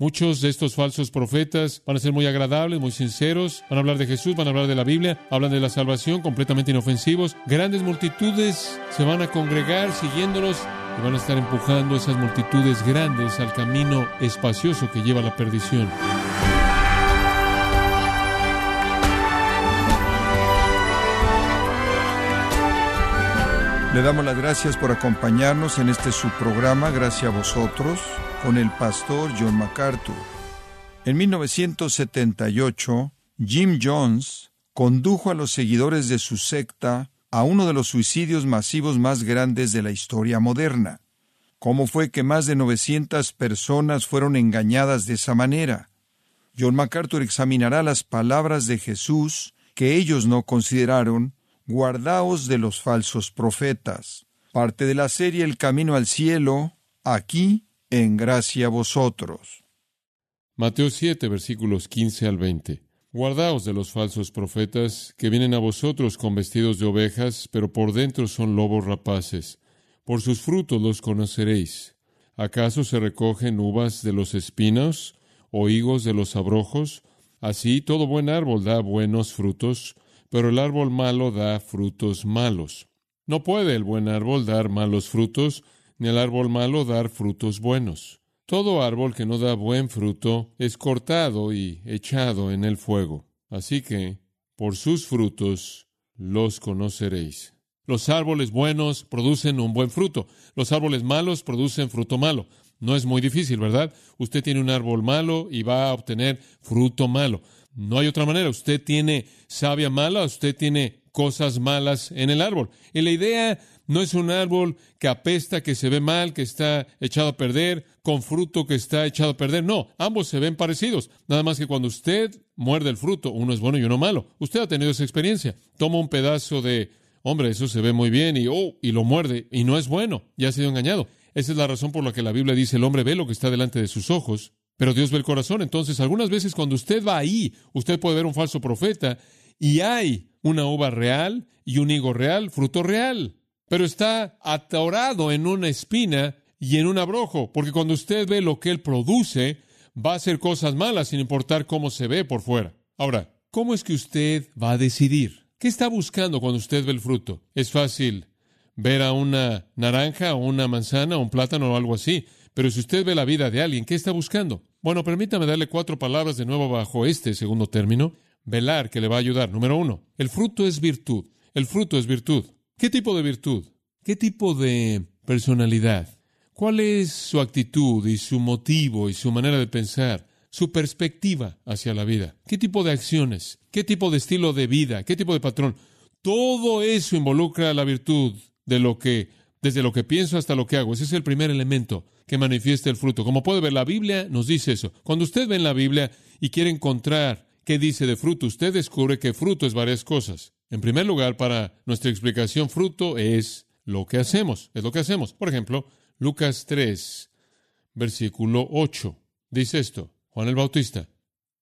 Muchos de estos falsos profetas van a ser muy agradables, muy sinceros, van a hablar de Jesús, van a hablar de la Biblia, hablan de la salvación, completamente inofensivos. Grandes multitudes se van a congregar siguiéndolos y van a estar empujando esas multitudes grandes al camino espacioso que lleva a la perdición. Le damos las gracias por acompañarnos en este subprograma, gracias a vosotros, con el pastor John MacArthur. En 1978, Jim Jones condujo a los seguidores de su secta a uno de los suicidios masivos más grandes de la historia moderna. ¿Cómo fue que más de 900 personas fueron engañadas de esa manera? John MacArthur examinará las palabras de Jesús que ellos no consideraron Guardaos de los falsos profetas. Parte de la serie El Camino al Cielo, aquí en gracia a vosotros. Mateo 7, versículos 15 al 20. Guardaos de los falsos profetas que vienen a vosotros con vestidos de ovejas, pero por dentro son lobos rapaces. Por sus frutos los conoceréis. ¿Acaso se recogen uvas de los espinos o higos de los abrojos? Así todo buen árbol da buenos frutos, pero el árbol malo da frutos malos. No puede el buen árbol dar malos frutos, ni el árbol malo dar frutos buenos. Todo árbol que no da buen fruto es cortado y echado en el fuego. Así que, por sus frutos los conoceréis. Los árboles buenos producen un buen fruto. Los árboles malos producen fruto malo. No es muy difícil, ¿verdad? Usted tiene un árbol malo y va a obtener fruto malo. No hay otra manera. Usted tiene savia mala, usted tiene cosas malas en el árbol. Y la idea no es un árbol que apesta, que se ve mal, que está echado a perder, con fruto que está echado a perder. No, ambos se ven parecidos. Nada más que cuando usted muerde el fruto, uno es bueno y uno malo. Usted ha tenido esa experiencia. Toma un pedazo de, hombre, eso se ve muy bien y, oh, y lo muerde y no es bueno. Ya ha sido engañado. Esa es la razón por la que la Biblia dice el hombre ve lo que está delante de sus ojos pero Dios ve el corazón. Entonces, algunas veces cuando usted va ahí, usted puede ver un falso profeta y hay una uva real y un higo real, fruto real. Pero está atorado en una espina y en un abrojo, porque cuando usted ve lo que él produce, va a hacer cosas malas sin importar cómo se ve por fuera. Ahora, ¿cómo es que usted va a decidir? ¿Qué está buscando cuando usted ve el fruto? Es fácil ver a una naranja o una manzana o un plátano o algo así. Pero si usted ve la vida de alguien, ¿qué está buscando? Bueno, permítame darle cuatro palabras de nuevo bajo este segundo término. Velar, que le va a ayudar. Número uno, el fruto es virtud. El fruto es virtud. ¿Qué tipo de virtud? ¿Qué tipo de personalidad? ¿Cuál es su actitud y su motivo y su manera de pensar? Su perspectiva hacia la vida. ¿Qué tipo de acciones? ¿Qué tipo de estilo de vida? ¿Qué tipo de patrón? Todo eso involucra la virtud de lo que, desde lo que pienso hasta lo que hago. Ese es el primer elemento que manifieste el fruto. Como puede ver, la Biblia nos dice eso. Cuando usted ve en la Biblia y quiere encontrar qué dice de fruto, usted descubre que fruto es varias cosas. En primer lugar, para nuestra explicación, fruto es lo que hacemos, es lo que hacemos. Por ejemplo, Lucas 3, versículo 8, dice esto, Juan el Bautista,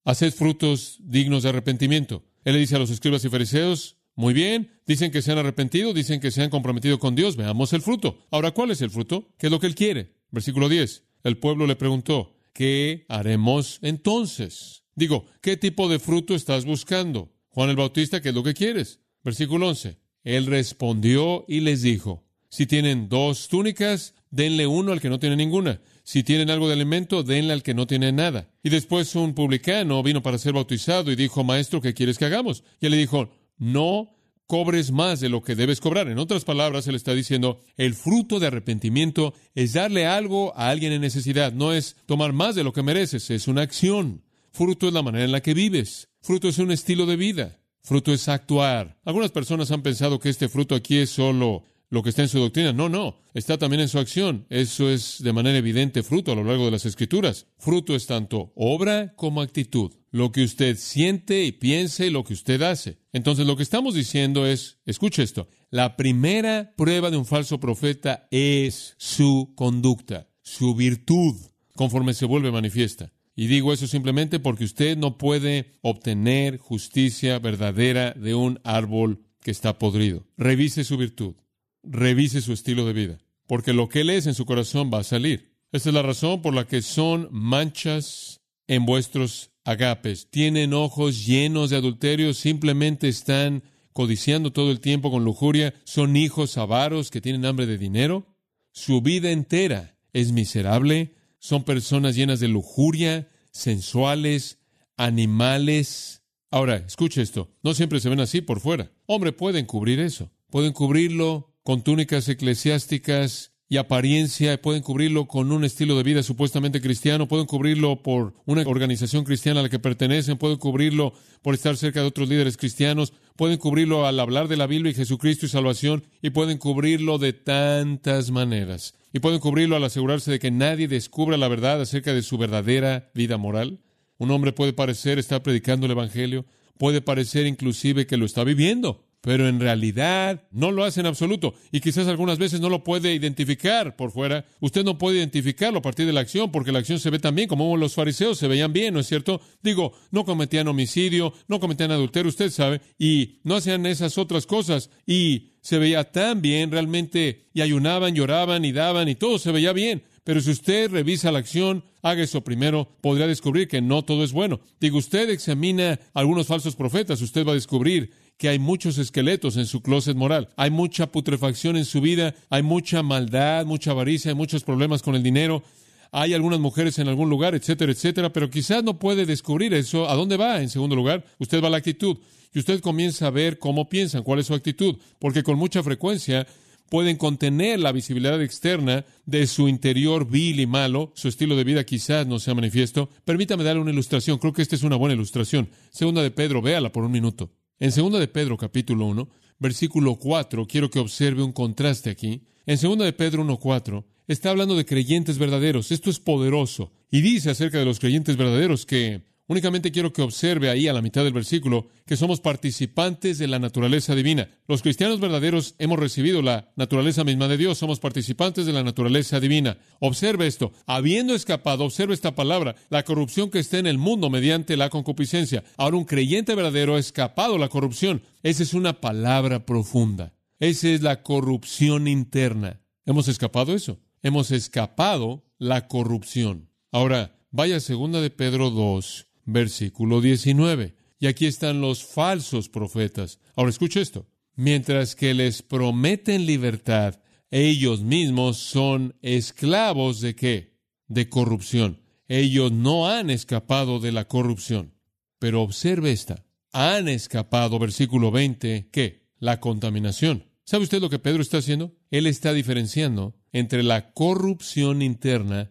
haced frutos dignos de arrepentimiento. Él le dice a los escribas y fariseos, muy bien, dicen que se han arrepentido, dicen que se han comprometido con Dios, veamos el fruto. Ahora, ¿cuál es el fruto? ¿Qué es lo que Él quiere? Versículo 10. El pueblo le preguntó, ¿qué haremos entonces? Digo, ¿qué tipo de fruto estás buscando? Juan el Bautista, ¿qué es lo que quieres? Versículo 11. Él respondió y les dijo, si tienen dos túnicas, denle uno al que no tiene ninguna. Si tienen algo de alimento, denle al que no tiene nada. Y después un publicano vino para ser bautizado y dijo, Maestro, ¿qué quieres que hagamos? Y él le dijo, no cobres más de lo que debes cobrar. En otras palabras, él está diciendo, el fruto de arrepentimiento es darle algo a alguien en necesidad, no es tomar más de lo que mereces, es una acción. Fruto es la manera en la que vives. Fruto es un estilo de vida. Fruto es actuar. Algunas personas han pensado que este fruto aquí es solo lo que está en su doctrina. No, no, está también en su acción. Eso es de manera evidente fruto a lo largo de las escrituras. Fruto es tanto obra como actitud. Lo que usted siente y piense, lo que usted hace. Entonces lo que estamos diciendo es, escuche esto, la primera prueba de un falso profeta es su conducta, su virtud, conforme se vuelve manifiesta. Y digo eso simplemente porque usted no puede obtener justicia verdadera de un árbol que está podrido. Revise su virtud revise su estilo de vida, porque lo que él es en su corazón va a salir. Esta es la razón por la que son manchas en vuestros agapes. Tienen ojos llenos de adulterio, simplemente están codiciando todo el tiempo con lujuria, son hijos avaros que tienen hambre de dinero. Su vida entera es miserable, son personas llenas de lujuria, sensuales, animales. Ahora, escuche esto, no siempre se ven así por fuera. Hombre, pueden cubrir eso, pueden cubrirlo con túnicas eclesiásticas y apariencia, pueden cubrirlo con un estilo de vida supuestamente cristiano, pueden cubrirlo por una organización cristiana a la que pertenecen, pueden cubrirlo por estar cerca de otros líderes cristianos, pueden cubrirlo al hablar de la Biblia y Jesucristo y salvación, y pueden cubrirlo de tantas maneras. Y pueden cubrirlo al asegurarse de que nadie descubra la verdad acerca de su verdadera vida moral. Un hombre puede parecer estar predicando el Evangelio, puede parecer inclusive que lo está viviendo, pero en realidad no lo hace en absoluto y quizás algunas veces no lo puede identificar por fuera. Usted no puede identificarlo a partir de la acción porque la acción se ve también como los fariseos se veían bien, ¿no es cierto? Digo, no cometían homicidio, no cometían adulterio, usted sabe, y no hacían esas otras cosas y se veía tan bien realmente y ayunaban, lloraban y daban y todo se veía bien. Pero si usted revisa la acción, haga eso primero, podrá descubrir que no todo es bueno. Digo, usted examina algunos falsos profetas, usted va a descubrir que hay muchos esqueletos en su closet moral, hay mucha putrefacción en su vida, hay mucha maldad, mucha avaricia, hay muchos problemas con el dinero, hay algunas mujeres en algún lugar, etcétera, etcétera, pero quizás no puede descubrir eso. ¿A dónde va? En segundo lugar, usted va a la actitud y usted comienza a ver cómo piensan, cuál es su actitud, porque con mucha frecuencia pueden contener la visibilidad externa de su interior vil y malo, su estilo de vida quizás no sea manifiesto. Permítame darle una ilustración, creo que esta es una buena ilustración. Segunda de Pedro, véala por un minuto. En Segunda de Pedro, capítulo 1, versículo 4, quiero que observe un contraste aquí. En Segunda de Pedro 1.4 está hablando de creyentes verdaderos. Esto es poderoso. Y dice acerca de los creyentes verdaderos que Únicamente quiero que observe ahí a la mitad del versículo que somos participantes de la naturaleza divina. Los cristianos verdaderos hemos recibido la naturaleza misma de Dios, somos participantes de la naturaleza divina. Observe esto, habiendo escapado, observe esta palabra, la corrupción que está en el mundo mediante la concupiscencia. Ahora un creyente verdadero ha escapado la corrupción. Esa es una palabra profunda. Esa es la corrupción interna. ¿Hemos escapado eso? Hemos escapado la corrupción. Ahora, vaya segunda de Pedro 2, versículo 19. Y aquí están los falsos profetas. Ahora escuche esto. Mientras que les prometen libertad, ellos mismos son esclavos de qué? De corrupción. Ellos no han escapado de la corrupción. Pero observe esta. Han escapado, versículo 20, ¿qué? La contaminación. ¿Sabe usted lo que Pedro está haciendo? Él está diferenciando entre la corrupción interna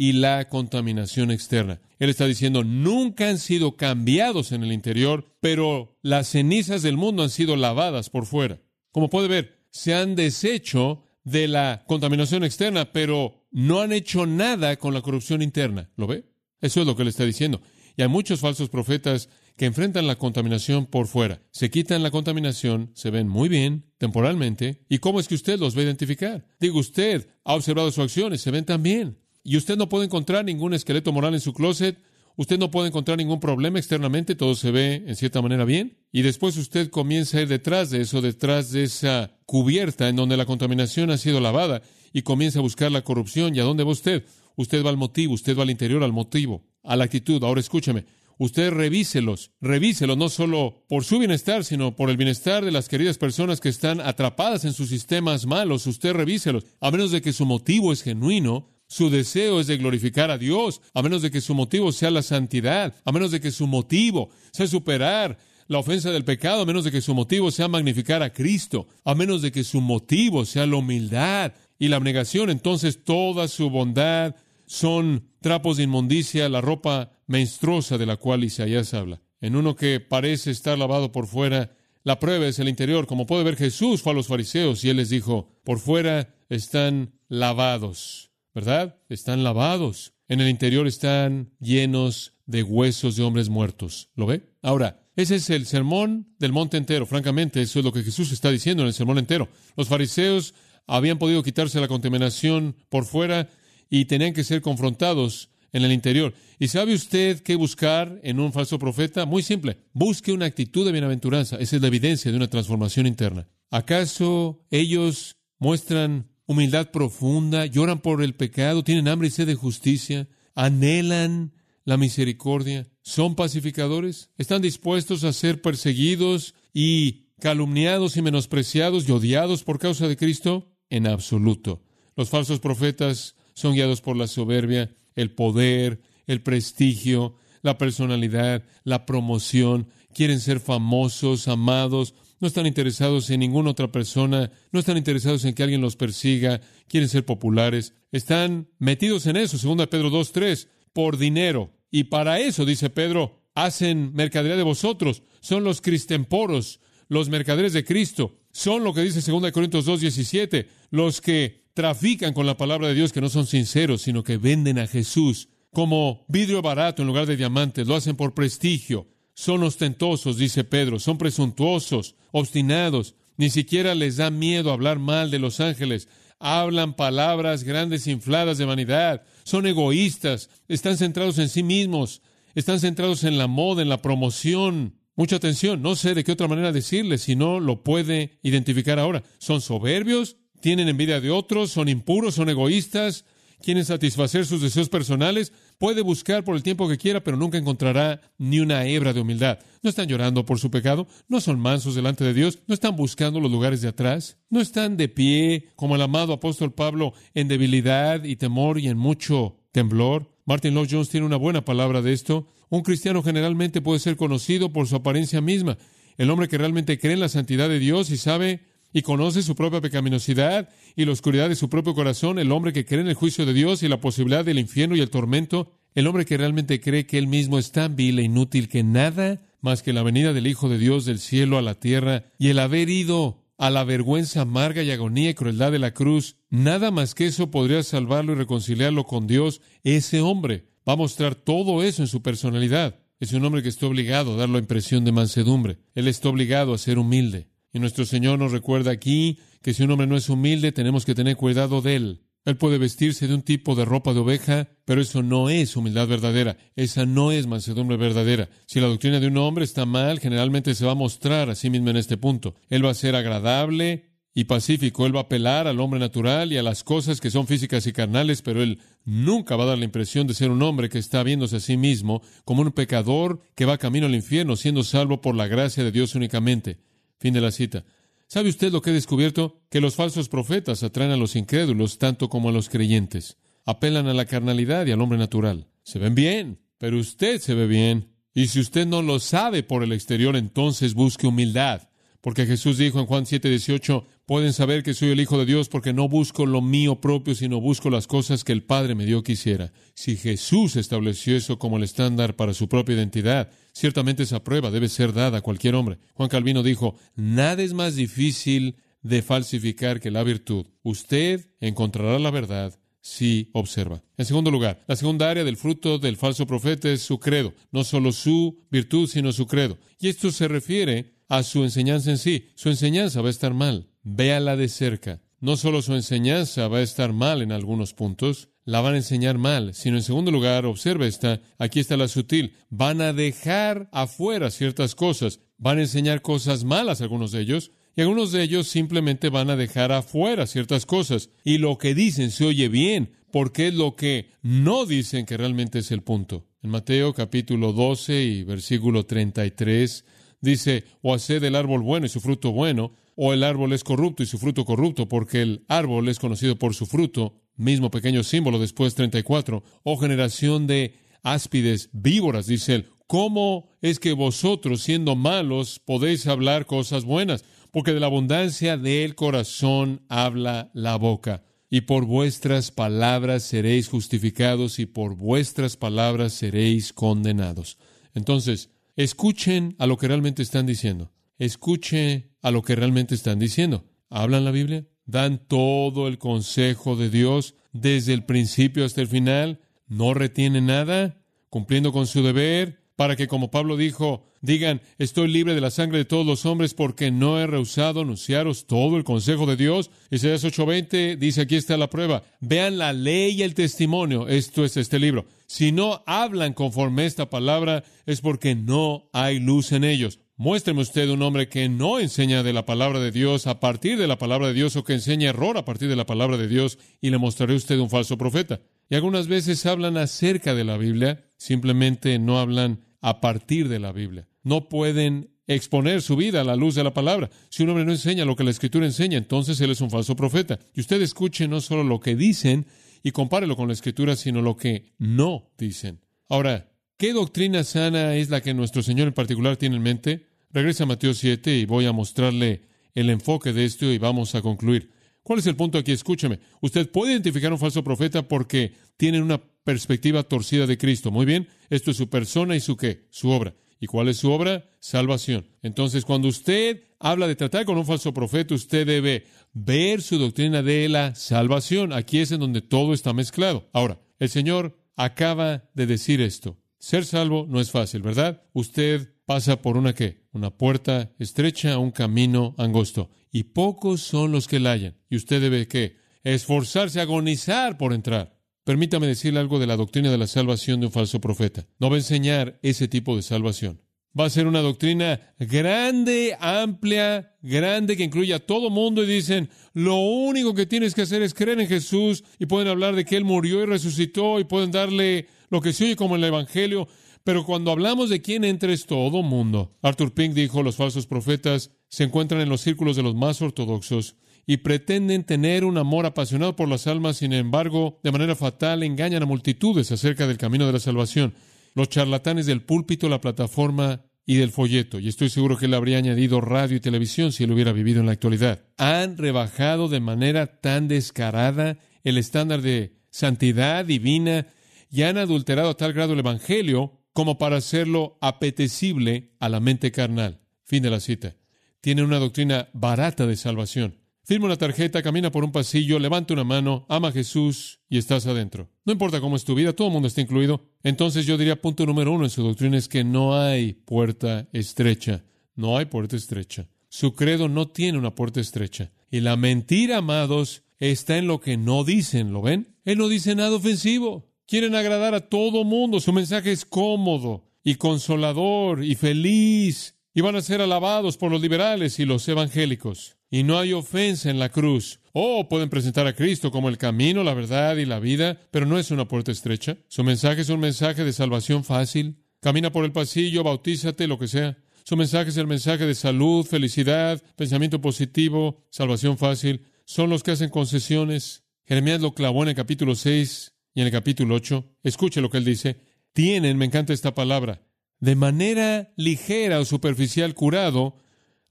y la contaminación externa. Él está diciendo, nunca han sido cambiados en el interior, pero las cenizas del mundo han sido lavadas por fuera. Como puede ver, se han deshecho de la contaminación externa, pero no han hecho nada con la corrupción interna. ¿Lo ve? Eso es lo que él está diciendo. Y hay muchos falsos profetas que enfrentan la contaminación por fuera. Se quitan la contaminación, se ven muy bien temporalmente. ¿Y cómo es que usted los va a identificar? Digo, usted ha observado sus acciones, se ven tan bien. Y usted no puede encontrar ningún esqueleto moral en su closet, usted no puede encontrar ningún problema externamente, todo se ve en cierta manera bien. Y después usted comienza a ir detrás de eso, detrás de esa cubierta en donde la contaminación ha sido lavada y comienza a buscar la corrupción. ¿Y a dónde va usted? Usted va al motivo, usted va al interior al motivo, a la actitud. Ahora escúcheme, usted revíselos, revíselos no solo por su bienestar, sino por el bienestar de las queridas personas que están atrapadas en sus sistemas malos. Usted revíselos, a menos de que su motivo es genuino, su deseo es de glorificar a Dios, a menos de que su motivo sea la santidad, a menos de que su motivo sea superar la ofensa del pecado, a menos de que su motivo sea magnificar a Cristo, a menos de que su motivo sea la humildad y la abnegación, entonces toda su bondad son trapos de inmundicia, la ropa menstruosa de la cual Isaías habla. En uno que parece estar lavado por fuera, la prueba es el interior. Como puede ver, Jesús fue a los fariseos y él les dijo, por fuera están lavados ¿verdad? Están lavados. En el interior están llenos de huesos de hombres muertos. ¿Lo ve? Ahora, ese es el sermón del monte entero. Francamente, eso es lo que Jesús está diciendo en el sermón entero. Los fariseos habían podido quitarse la contaminación por fuera y tenían que ser confrontados en el interior. ¿Y sabe usted qué buscar en un falso profeta? Muy simple. Busque una actitud de bienaventuranza. Esa es la evidencia de una transformación interna. ¿Acaso ellos muestran humildad profunda, lloran por el pecado, tienen hambre y sed de justicia, anhelan la misericordia, son pacificadores, están dispuestos a ser perseguidos y calumniados y menospreciados y odiados por causa de Cristo? En absoluto. Los falsos profetas son guiados por la soberbia, el poder, el prestigio, la personalidad, la promoción, quieren ser famosos, amados, no están interesados en ninguna otra persona, no están interesados en que alguien los persiga, quieren ser populares, están metidos en eso, según Pedro 2.3, por dinero. Y para eso, dice Pedro, hacen mercadería de vosotros, son los cristemporos, los mercaderes de Cristo, son lo que dice 2 Corintios 2.17, los que trafican con la palabra de Dios, que no son sinceros, sino que venden a Jesús como vidrio barato en lugar de diamantes, lo hacen por prestigio, son ostentosos, dice Pedro, son presuntuosos, obstinados, ni siquiera les da miedo hablar mal de los ángeles, hablan palabras grandes infladas de vanidad, son egoístas, están centrados en sí mismos, están centrados en la moda, en la promoción. Mucha atención, no sé de qué otra manera decirles si no lo puede identificar ahora. Son soberbios, tienen envidia de otros, son impuros, son egoístas, quieren satisfacer sus deseos personales, puede buscar por el tiempo que quiera, pero nunca encontrará ni una hebra de humildad. No están llorando por su pecado, no son mansos delante de Dios, no están buscando los lugares de atrás, no están de pie como el amado apóstol Pablo en debilidad y temor y en mucho temblor. Martin Lloyd Jones tiene una buena palabra de esto. Un cristiano generalmente puede ser conocido por su apariencia misma. El hombre que realmente cree en la santidad de Dios y sabe y conoce su propia pecaminosidad y la oscuridad de su propio corazón, el hombre que cree en el juicio de Dios y la posibilidad del infierno y el tormento, el hombre que realmente cree que él mismo es tan vil e inútil que nada más que la venida del Hijo de Dios del cielo a la tierra y el haber ido a la vergüenza amarga y agonía y crueldad de la cruz, nada más que eso podría salvarlo y reconciliarlo con Dios, ese hombre va a mostrar todo eso en su personalidad. Es un hombre que está obligado a dar la impresión de mansedumbre. Él está obligado a ser humilde. Y nuestro Señor nos recuerda aquí que si un hombre no es humilde, tenemos que tener cuidado de él. Él puede vestirse de un tipo de ropa de oveja, pero eso no es humildad verdadera. Esa no es mansedumbre verdadera. Si la doctrina de un hombre está mal, generalmente se va a mostrar a sí mismo en este punto. Él va a ser agradable y pacífico. Él va a apelar al hombre natural y a las cosas que son físicas y carnales, pero él nunca va a dar la impresión de ser un hombre que está viéndose a sí mismo como un pecador que va camino al infierno, siendo salvo por la gracia de Dios únicamente. Fin de la cita. ¿Sabe usted lo que he descubierto? Que los falsos profetas atraen a los incrédulos tanto como a los creyentes. Apelan a la carnalidad y al hombre natural. Se ven bien, pero usted se ve bien. Y si usted no lo sabe por el exterior, entonces busque humildad. Porque Jesús dijo en Juan 7:18, pueden saber que soy el Hijo de Dios porque no busco lo mío propio, sino busco las cosas que el Padre me dio que hiciera. Si Jesús estableció eso como el estándar para su propia identidad, ciertamente esa prueba debe ser dada a cualquier hombre. Juan Calvino dijo, nada es más difícil de falsificar que la virtud. Usted encontrará la verdad si observa. En segundo lugar, la segunda área del fruto del falso profeta es su credo, no solo su virtud, sino su credo. Y esto se refiere a su enseñanza en sí. Su enseñanza va a estar mal. Véala de cerca. No solo su enseñanza va a estar mal en algunos puntos, la van a enseñar mal, sino en segundo lugar, observa esta, aquí está la sutil, van a dejar afuera ciertas cosas, van a enseñar cosas malas algunos de ellos, y algunos de ellos simplemente van a dejar afuera ciertas cosas, y lo que dicen se oye bien, porque es lo que no dicen que realmente es el punto. En Mateo capítulo 12 y versículo 33 dice, o haced el árbol bueno y su fruto bueno, o el árbol es corrupto y su fruto corrupto, porque el árbol es conocido por su fruto, mismo pequeño símbolo después 34, o generación de áspides víboras, dice él, ¿cómo es que vosotros, siendo malos, podéis hablar cosas buenas? Porque de la abundancia del corazón habla la boca. Y por vuestras palabras seréis justificados y por vuestras palabras seréis condenados. Entonces, Escuchen a lo que realmente están diciendo. Escuche a lo que realmente están diciendo. ¿Hablan la Biblia? ¿Dan todo el consejo de Dios desde el principio hasta el final? ¿No retienen nada? ¿Cumpliendo con su deber? Para que, como Pablo dijo, digan, estoy libre de la sangre de todos los hombres porque no he rehusado anunciaros todo el consejo de Dios. Isaías 8:20 dice, aquí está la prueba. Vean la ley y el testimonio. Esto es este libro. Si no hablan conforme esta palabra, es porque no hay luz en ellos. Muéstreme usted un hombre que no enseña de la palabra de Dios a partir de la palabra de Dios o que enseña error a partir de la palabra de Dios y le mostraré usted un falso profeta. Y algunas veces hablan acerca de la Biblia, simplemente no hablan a partir de la Biblia. No pueden exponer su vida a la luz de la palabra. Si un hombre no enseña lo que la Escritura enseña, entonces él es un falso profeta. Y usted escuche no solo lo que dicen y compárelo con la Escritura, sino lo que no dicen. Ahora, ¿qué doctrina sana es la que nuestro Señor en particular tiene en mente? Regresa a Mateo 7 y voy a mostrarle el enfoque de esto y vamos a concluir. ¿Cuál es el punto aquí? Escúcheme. Usted puede identificar un falso profeta porque tiene una perspectiva torcida de Cristo. Muy bien, esto es su persona y su qué, su obra. ¿Y cuál es su obra? Salvación. Entonces, cuando usted habla de tratar con un falso profeta, usted debe ver su doctrina de la salvación. Aquí es en donde todo está mezclado. Ahora, el Señor acaba de decir esto. Ser salvo no es fácil, ¿verdad? Usted pasa por una qué? Una puerta estrecha, un camino angosto. Y pocos son los que la hallan. Y usted debe qué? Esforzarse, agonizar por entrar. Permítame decirle algo de la doctrina de la salvación de un falso profeta. No va a enseñar ese tipo de salvación. Va a ser una doctrina grande, amplia, grande, que incluye a todo mundo y dicen, lo único que tienes que hacer es creer en Jesús y pueden hablar de que Él murió y resucitó y pueden darle lo que se oye como el Evangelio, pero cuando hablamos de quién entra es todo mundo. Arthur Pink dijo, los falsos profetas se encuentran en los círculos de los más ortodoxos y pretenden tener un amor apasionado por las almas, sin embargo, de manera fatal engañan a multitudes acerca del camino de la salvación. Los charlatanes del púlpito, la plataforma y del folleto, y estoy seguro que él habría añadido radio y televisión si él hubiera vivido en la actualidad, han rebajado de manera tan descarada el estándar de santidad divina y han adulterado a tal grado el Evangelio como para hacerlo apetecible a la mente carnal. Fin de la cita. Tiene una doctrina barata de salvación. Firma una tarjeta, camina por un pasillo, levanta una mano, ama a Jesús y estás adentro. No importa cómo es tu vida, todo el mundo está incluido. Entonces yo diría punto número uno en su doctrina es que no hay puerta estrecha. No hay puerta estrecha. Su credo no tiene una puerta estrecha. Y la mentira, amados, está en lo que no dicen, ¿lo ven? Él no dice nada ofensivo. Quieren agradar a todo mundo. Su mensaje es cómodo y consolador y feliz. Y van a ser alabados por los liberales y los evangélicos. Y no hay ofensa en la cruz. Oh, pueden presentar a Cristo como el camino, la verdad y la vida, pero no es una puerta estrecha. Su mensaje es un mensaje de salvación fácil. Camina por el pasillo, bautízate, lo que sea. Su mensaje es el mensaje de salud, felicidad, pensamiento positivo, salvación fácil. Son los que hacen concesiones. Jeremías lo clavó en el capítulo 6 y en el capítulo 8, escuche lo que él dice, tienen, me encanta esta palabra, de manera ligera o superficial curado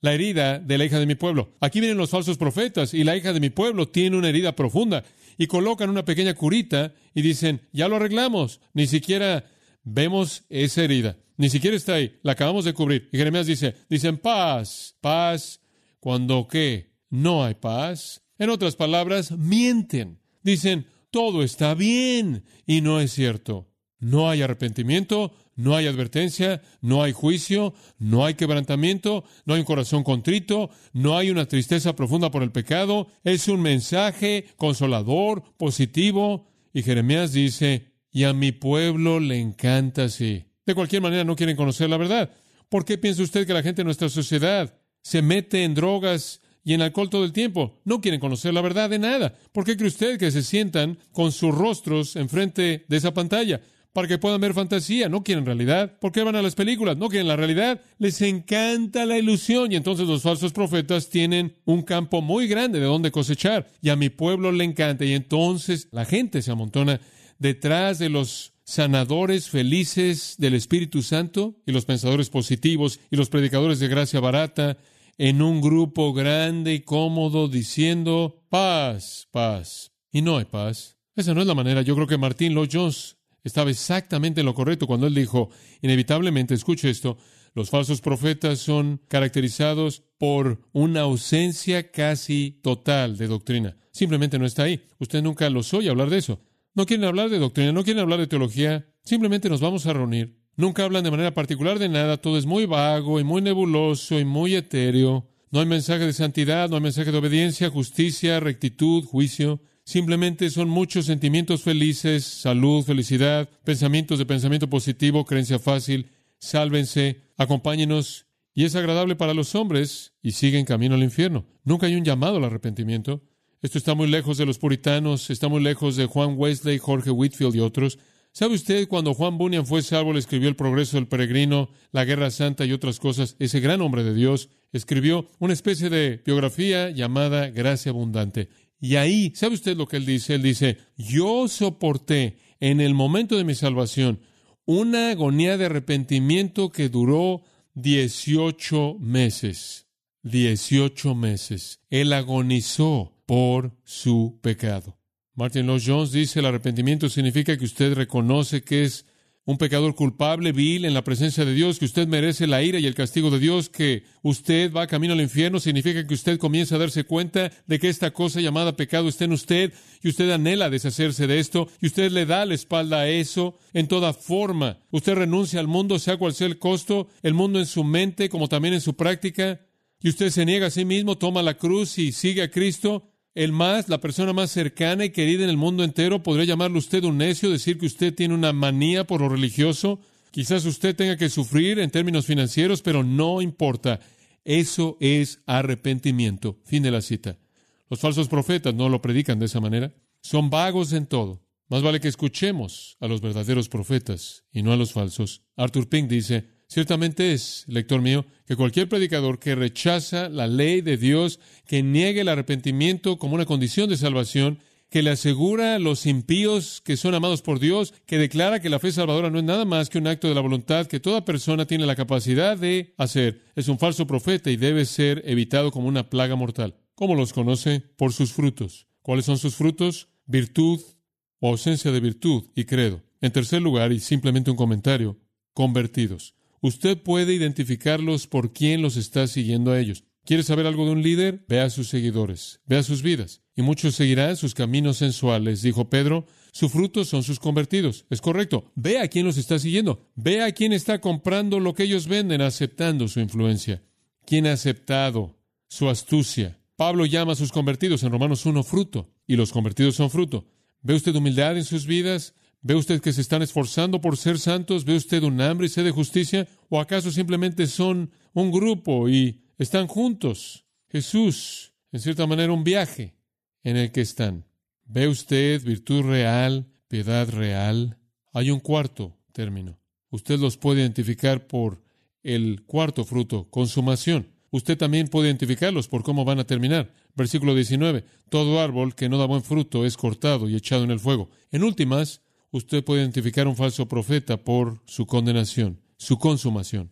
la herida de la hija de mi pueblo. Aquí vienen los falsos profetas y la hija de mi pueblo tiene una herida profunda y colocan una pequeña curita y dicen, ya lo arreglamos, ni siquiera vemos esa herida, ni siquiera está ahí, la acabamos de cubrir. Y Jeremías dice, dicen paz, paz, cuando qué, no hay paz. En otras palabras, mienten. Dicen, todo está bien. Y no es cierto. No hay arrepentimiento, no hay advertencia, no hay juicio, no hay quebrantamiento, no hay un corazón contrito, no hay una tristeza profunda por el pecado. Es un mensaje consolador, positivo. Y Jeremías dice, y a mi pueblo le encanta así. De cualquier manera no quieren conocer la verdad. ¿Por qué piensa usted que la gente de nuestra sociedad se mete en drogas y en alcohol todo el tiempo. No quieren conocer la verdad de nada. ¿Por qué cree usted que se sientan con sus rostros enfrente de esa pantalla? Para que puedan ver fantasía. No quieren realidad. ¿Por qué van a las películas? No quieren la realidad. Les encanta la ilusión. Y entonces los falsos profetas tienen un campo muy grande de donde cosechar. Y a mi pueblo le encanta. Y entonces la gente se amontona detrás de los sanadores felices del Espíritu Santo y los pensadores positivos y los predicadores de gracia barata en un grupo grande y cómodo diciendo paz, paz. Y no hay paz. Esa no es la manera. Yo creo que Martín Lloyd Jones estaba exactamente en lo correcto cuando él dijo, inevitablemente, escuche esto, los falsos profetas son caracterizados por una ausencia casi total de doctrina. Simplemente no está ahí. Usted nunca los oye hablar de eso. No quieren hablar de doctrina, no quieren hablar de teología. Simplemente nos vamos a reunir Nunca hablan de manera particular de nada, todo es muy vago y muy nebuloso y muy etéreo. No hay mensaje de santidad, no hay mensaje de obediencia, justicia, rectitud, juicio. Simplemente son muchos sentimientos felices, salud, felicidad, pensamientos de pensamiento positivo, creencia fácil. Sálvense, acompáñenos y es agradable para los hombres y sigue en camino al infierno. Nunca hay un llamado al arrepentimiento. Esto está muy lejos de los puritanos, está muy lejos de Juan Wesley, Jorge Whitfield y otros. ¿Sabe usted cuando Juan Bunyan fue salvo, le escribió El progreso del peregrino, La guerra santa y otras cosas? Ese gran hombre de Dios escribió una especie de biografía llamada Gracia Abundante. Y ahí, ¿sabe usted lo que él dice? Él dice, yo soporté en el momento de mi salvación una agonía de arrepentimiento que duró 18 meses. 18 meses. Él agonizó por su pecado. Martin Lloyd Jones dice, el arrepentimiento significa que usted reconoce que es un pecador culpable, vil, en la presencia de Dios, que usted merece la ira y el castigo de Dios, que usted va camino al infierno, significa que usted comienza a darse cuenta de que esta cosa llamada pecado está en usted y usted anhela deshacerse de esto y usted le da la espalda a eso en toda forma. Usted renuncia al mundo, sea cual sea el costo, el mundo en su mente como también en su práctica, y usted se niega a sí mismo, toma la cruz y sigue a Cristo el más, la persona más cercana y querida en el mundo entero, podría llamarle usted un necio, decir que usted tiene una manía por lo religioso. Quizás usted tenga que sufrir en términos financieros, pero no importa. Eso es arrepentimiento. Fin de la cita. Los falsos profetas no lo predican de esa manera. Son vagos en todo. Más vale que escuchemos a los verdaderos profetas y no a los falsos. Arthur Pink dice, Ciertamente es, lector mío, que cualquier predicador que rechaza la ley de Dios, que niegue el arrepentimiento como una condición de salvación, que le asegura a los impíos que son amados por Dios, que declara que la fe salvadora no es nada más que un acto de la voluntad que toda persona tiene la capacidad de hacer, es un falso profeta y debe ser evitado como una plaga mortal. ¿Cómo los conoce? Por sus frutos. ¿Cuáles son sus frutos? Virtud o ausencia de virtud y credo. En tercer lugar, y simplemente un comentario, convertidos. Usted puede identificarlos por quién los está siguiendo a ellos. ¿Quiere saber algo de un líder? Vea a sus seguidores, vea sus vidas. Y muchos seguirán sus caminos sensuales, dijo Pedro. Su fruto son sus convertidos. Es correcto. Vea a quién los está siguiendo. Vea a quién está comprando lo que ellos venden, aceptando su influencia. ¿Quién ha aceptado su astucia? Pablo llama a sus convertidos en Romanos 1 fruto, y los convertidos son fruto. ¿Ve usted humildad en sus vidas? ¿Ve usted que se están esforzando por ser santos? ¿Ve usted un hambre y sed de justicia? ¿O acaso simplemente son un grupo y están juntos? Jesús, en cierta manera, un viaje en el que están. ¿Ve usted virtud real, piedad real? Hay un cuarto término. Usted los puede identificar por el cuarto fruto, consumación. Usted también puede identificarlos por cómo van a terminar. Versículo 19. Todo árbol que no da buen fruto es cortado y echado en el fuego. En últimas, usted puede identificar un falso profeta por su condenación, su consumación.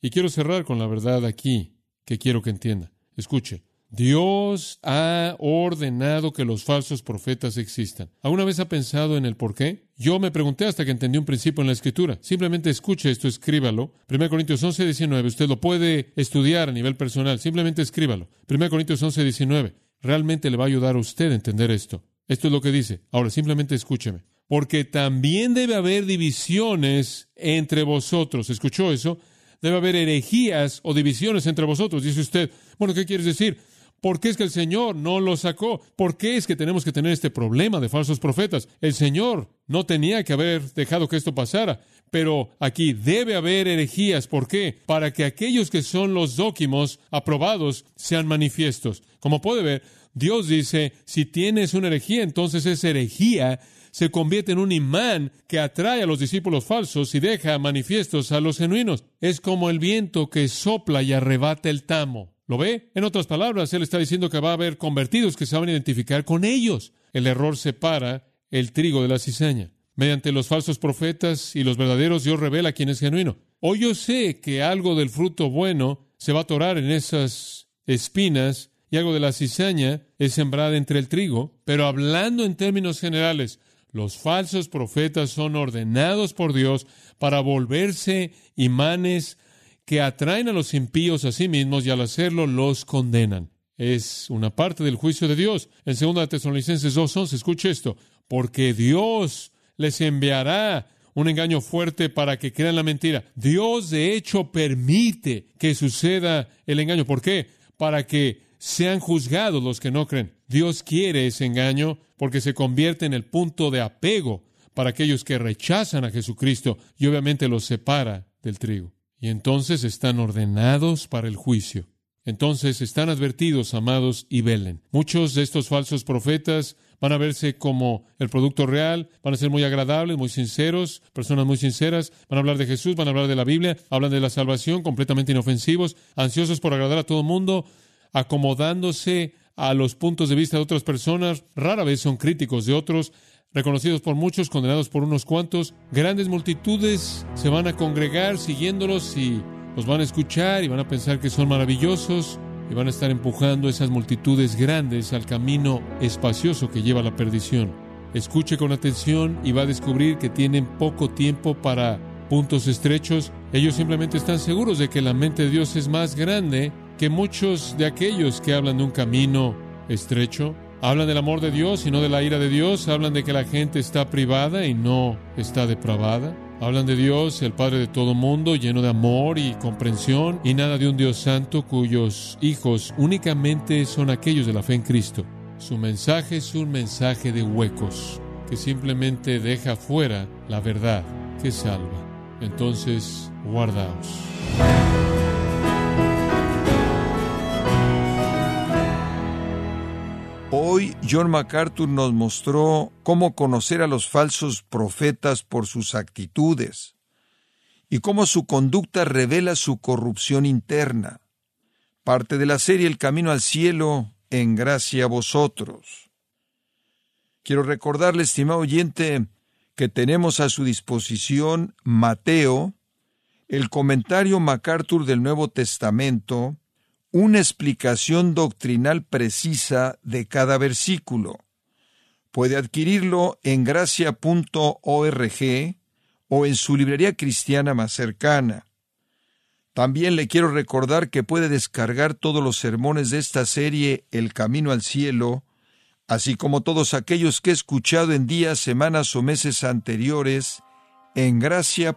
Y quiero cerrar con la verdad aquí, que quiero que entienda. Escuche, Dios ha ordenado que los falsos profetas existan. ¿Alguna vez ha pensado en el por qué? Yo me pregunté hasta que entendí un principio en la Escritura. Simplemente escuche esto, escríbalo. 1 Corintios 11, 19. Usted lo puede estudiar a nivel personal. Simplemente escríbalo. 1 Corintios 11, 19. Realmente le va a ayudar a usted a entender esto. Esto es lo que dice. Ahora, simplemente escúcheme porque también debe haber divisiones entre vosotros. ¿Escuchó eso? Debe haber herejías o divisiones entre vosotros. Dice usted, bueno, ¿qué quieres decir? ¿Por qué es que el Señor no lo sacó? ¿Por qué es que tenemos que tener este problema de falsos profetas? El Señor no tenía que haber dejado que esto pasara, pero aquí debe haber herejías. ¿Por qué? Para que aquellos que son los dóquimos aprobados sean manifiestos. Como puede ver, Dios dice, si tienes una herejía, entonces esa herejía se convierte en un imán que atrae a los discípulos falsos y deja manifiestos a los genuinos. Es como el viento que sopla y arrebata el tamo. ¿Lo ve? En otras palabras, él está diciendo que va a haber convertidos que se van a identificar con ellos. El error separa el trigo de la cizaña. Mediante los falsos profetas y los verdaderos, Dios revela quién es genuino. Hoy yo sé que algo del fruto bueno se va a atorar en esas espinas y algo de la cizaña es sembrada entre el trigo, pero hablando en términos generales, los falsos profetas son ordenados por Dios para volverse imanes que atraen a los impíos a sí mismos y al hacerlo los condenan. Es una parte del juicio de Dios. En 2 Tesalonicenses 2.11, escuche esto, porque Dios les enviará un engaño fuerte para que crean la mentira. Dios de hecho permite que suceda el engaño. ¿Por qué? Para que sean juzgados los que no creen. Dios quiere ese engaño porque se convierte en el punto de apego para aquellos que rechazan a Jesucristo y obviamente los separa del trigo. y entonces están ordenados para el juicio. Entonces están advertidos, amados, y velen. Muchos de estos falsos profetas van a verse como el producto real, van a ser muy agradables, muy sinceros, personas muy sinceras, van a hablar de Jesús, van a hablar de la Biblia, hablan de la salvación, completamente inofensivos, ansiosos por agradar a todo el mundo, acomodándose a los puntos de vista de otras personas, rara vez son críticos de otros, reconocidos por muchos, condenados por unos cuantos. Grandes multitudes se van a congregar siguiéndolos y los van a escuchar y van a pensar que son maravillosos y van a estar empujando esas multitudes grandes al camino espacioso que lleva a la perdición. Escuche con atención y va a descubrir que tienen poco tiempo para puntos estrechos. Ellos simplemente están seguros de que la mente de Dios es más grande que muchos de aquellos que hablan de un camino estrecho. Hablan del amor de Dios y no de la ira de Dios. Hablan de que la gente está privada y no está depravada. Hablan de Dios, el Padre de todo mundo, lleno de amor y comprensión, y nada de un Dios santo cuyos hijos únicamente son aquellos de la fe en Cristo. Su mensaje es un mensaje de huecos que simplemente deja fuera la verdad que salva. Entonces, guardaos. Hoy John MacArthur nos mostró cómo conocer a los falsos profetas por sus actitudes y cómo su conducta revela su corrupción interna. Parte de la serie El Camino al Cielo en gracia a vosotros. Quiero recordarle, estimado oyente, que tenemos a su disposición Mateo, el comentario MacArthur del Nuevo Testamento, una explicación doctrinal precisa de cada versículo. Puede adquirirlo en gracia.org o en su librería cristiana más cercana. También le quiero recordar que puede descargar todos los sermones de esta serie El Camino al Cielo, así como todos aquellos que he escuchado en días, semanas o meses anteriores en gracia.org.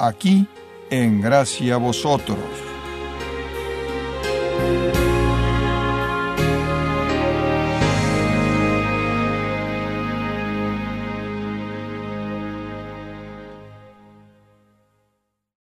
aquí en gracia vosotros.